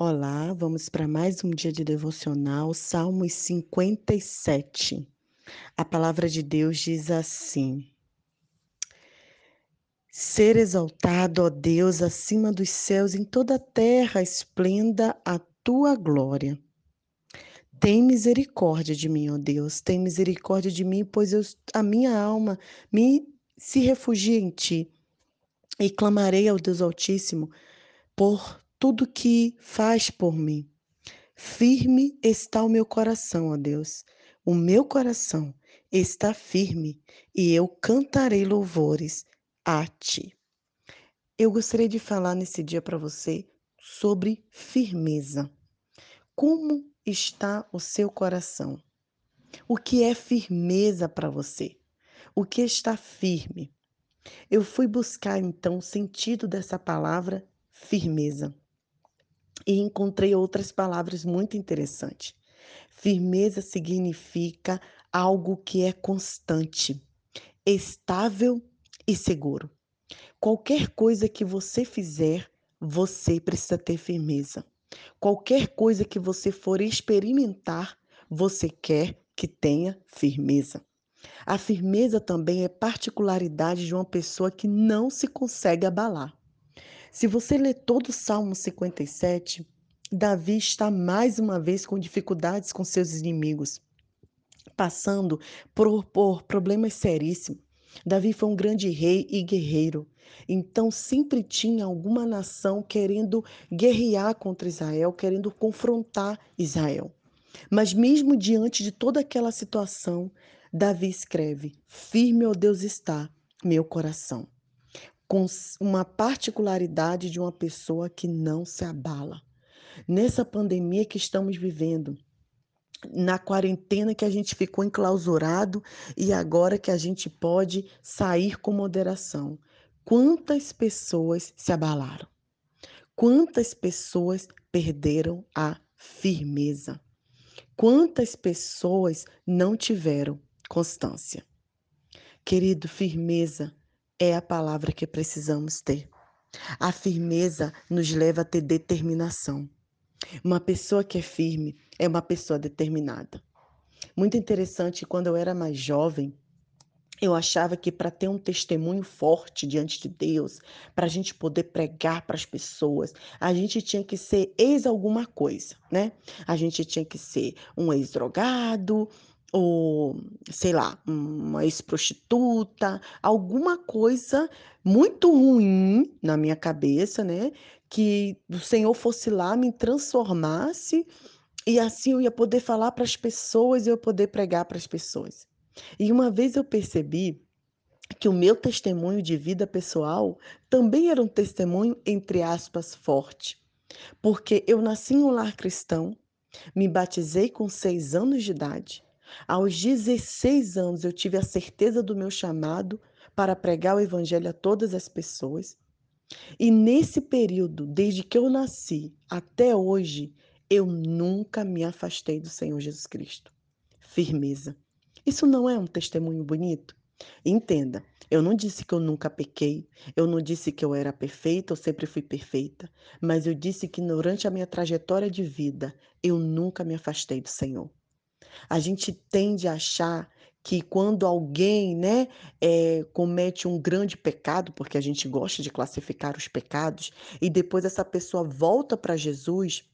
Olá, vamos para mais um dia de devocional, Salmos 57. A palavra de Deus diz assim: Ser exaltado, ó Deus, acima dos céus, em toda a terra esplenda a tua glória. Tem misericórdia de mim, ó Deus, tem misericórdia de mim, pois eu, a minha alma me se refugia em ti. E clamarei ao Deus Altíssimo por tudo que faz por mim. Firme está o meu coração, ó Deus. O meu coração está firme e eu cantarei louvores a ti. Eu gostaria de falar nesse dia para você sobre firmeza. Como está o seu coração? O que é firmeza para você? O que está firme? Eu fui buscar então o sentido dessa palavra firmeza e encontrei outras palavras muito interessantes. Firmeza significa algo que é constante, estável e seguro. Qualquer coisa que você fizer, você precisa ter firmeza. Qualquer coisa que você for experimentar, você quer que tenha firmeza. A firmeza também é particularidade de uma pessoa que não se consegue abalar. Se você ler todo o Salmo 57, Davi está mais uma vez com dificuldades com seus inimigos, passando por, por problemas seríssimos. Davi foi um grande rei e guerreiro. Então, sempre tinha alguma nação querendo guerrear contra Israel, querendo confrontar Israel. Mas, mesmo diante de toda aquela situação, Davi escreve: Firme, ó Deus, está meu coração com uma particularidade de uma pessoa que não se abala. Nessa pandemia que estamos vivendo, na quarentena que a gente ficou enclausurado e agora que a gente pode sair com moderação. Quantas pessoas se abalaram? Quantas pessoas perderam a firmeza? Quantas pessoas não tiveram constância? Querido, firmeza é a palavra que precisamos ter. A firmeza nos leva a ter determinação. Uma pessoa que é firme é uma pessoa determinada. Muito interessante, quando eu era mais jovem, eu achava que para ter um testemunho forte diante de Deus, para a gente poder pregar para as pessoas, a gente tinha que ser ex alguma coisa, né? A gente tinha que ser um ex-drogado, ou sei lá, uma ex-prostituta, alguma coisa muito ruim na minha cabeça, né? Que o Senhor fosse lá, me transformasse e assim eu ia poder falar para as pessoas, eu ia poder pregar para as pessoas. E uma vez eu percebi que o meu testemunho de vida pessoal também era um testemunho, entre aspas, forte. Porque eu nasci em um lar cristão, me batizei com seis anos de idade, aos 16 anos, eu tive a certeza do meu chamado para pregar o Evangelho a todas as pessoas. E nesse período, desde que eu nasci até hoje, eu nunca me afastei do Senhor Jesus Cristo. Firmeza. Isso não é um testemunho bonito? Entenda, eu não disse que eu nunca pequei, eu não disse que eu era perfeita, eu sempre fui perfeita, mas eu disse que durante a minha trajetória de vida, eu nunca me afastei do Senhor. A gente tende a achar que quando alguém né, é, comete um grande pecado, porque a gente gosta de classificar os pecados, e depois essa pessoa volta para Jesus,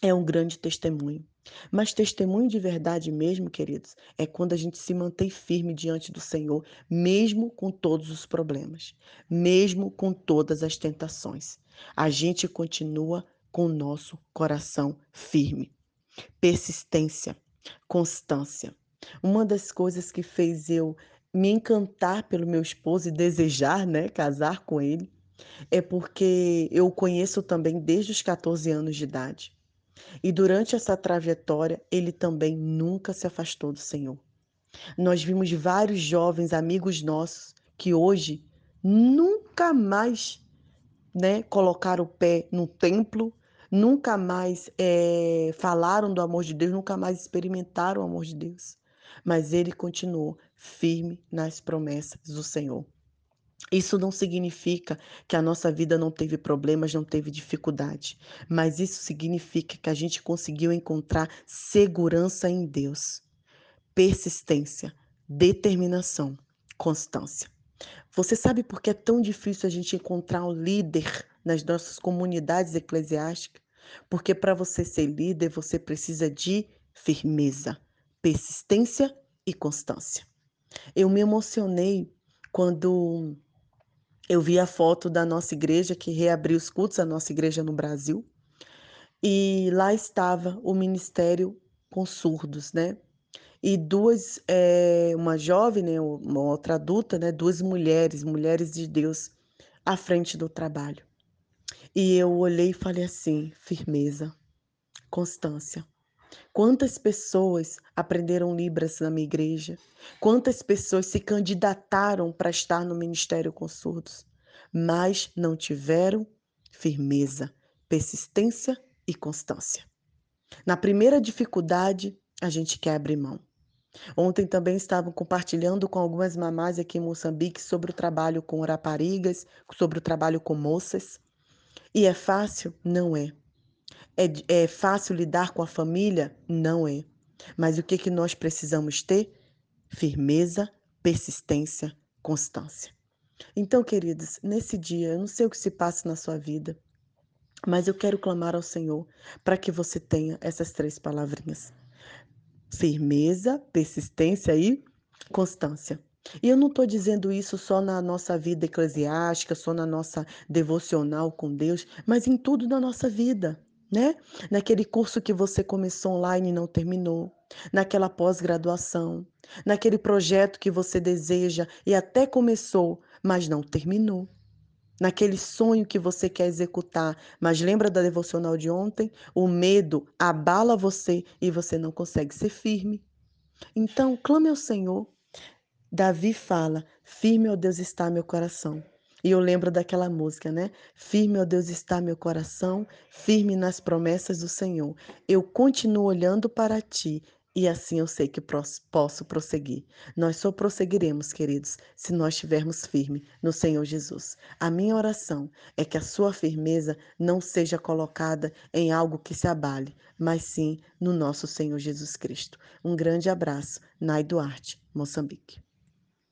é um grande testemunho. Mas testemunho de verdade mesmo, queridos, é quando a gente se mantém firme diante do Senhor, mesmo com todos os problemas, mesmo com todas as tentações. A gente continua com o nosso coração firme. Persistência constância. Uma das coisas que fez eu me encantar pelo meu esposo e desejar, né, casar com ele, é porque eu o conheço também desde os 14 anos de idade. E durante essa trajetória, ele também nunca se afastou do Senhor. Nós vimos vários jovens amigos nossos que hoje nunca mais né, colocaram o pé no templo, nunca mais é, falaram do amor de Deus, nunca mais experimentaram o amor de Deus. Mas ele continuou firme nas promessas do Senhor. Isso não significa que a nossa vida não teve problemas, não teve dificuldade, mas isso significa que a gente conseguiu encontrar segurança em Deus, persistência, determinação, constância. Você sabe por que é tão difícil a gente encontrar um líder nas nossas comunidades eclesiásticas? Porque para você ser líder, você precisa de firmeza, persistência e constância. Eu me emocionei quando eu vi a foto da nossa igreja que reabriu os cultos, a nossa igreja no Brasil, e lá estava o ministério com surdos, né? E duas, é, uma jovem, né, uma outra adulta, né, duas mulheres, mulheres de Deus, à frente do trabalho. E eu olhei e falei assim: firmeza, constância. Quantas pessoas aprenderam Libras na minha igreja? Quantas pessoas se candidataram para estar no ministério com surdos, mas não tiveram firmeza, persistência e constância? Na primeira dificuldade, a gente quer abrir mão. Ontem também estavam compartilhando com algumas mamás aqui em Moçambique sobre o trabalho com raparigas, sobre o trabalho com moças. E é fácil? Não é. É, é fácil lidar com a família? Não é. Mas o que, que nós precisamos ter? Firmeza, persistência, constância. Então, queridos, nesse dia, eu não sei o que se passa na sua vida, mas eu quero clamar ao Senhor para que você tenha essas três palavrinhas: firmeza, persistência e constância. E eu não estou dizendo isso só na nossa vida eclesiástica, só na nossa devocional com Deus, mas em tudo na nossa vida né? Naquele curso que você começou online e não terminou, naquela pós-graduação, naquele projeto que você deseja e até começou, mas não terminou. Naquele sonho que você quer executar, mas lembra da devocional de ontem? O medo abala você e você não consegue ser firme. Então, clame ao Senhor. Davi fala: Firme, ó Deus, está meu coração. E eu lembro daquela música, né? Firme, ó Deus, está meu coração, firme nas promessas do Senhor. Eu continuo olhando para ti e assim eu sei que posso prosseguir. Nós só prosseguiremos, queridos, se nós estivermos firmes no Senhor Jesus. A minha oração é que a sua firmeza não seja colocada em algo que se abale, mas sim no nosso Senhor Jesus Cristo. Um grande abraço, Nai Duarte, Moçambique.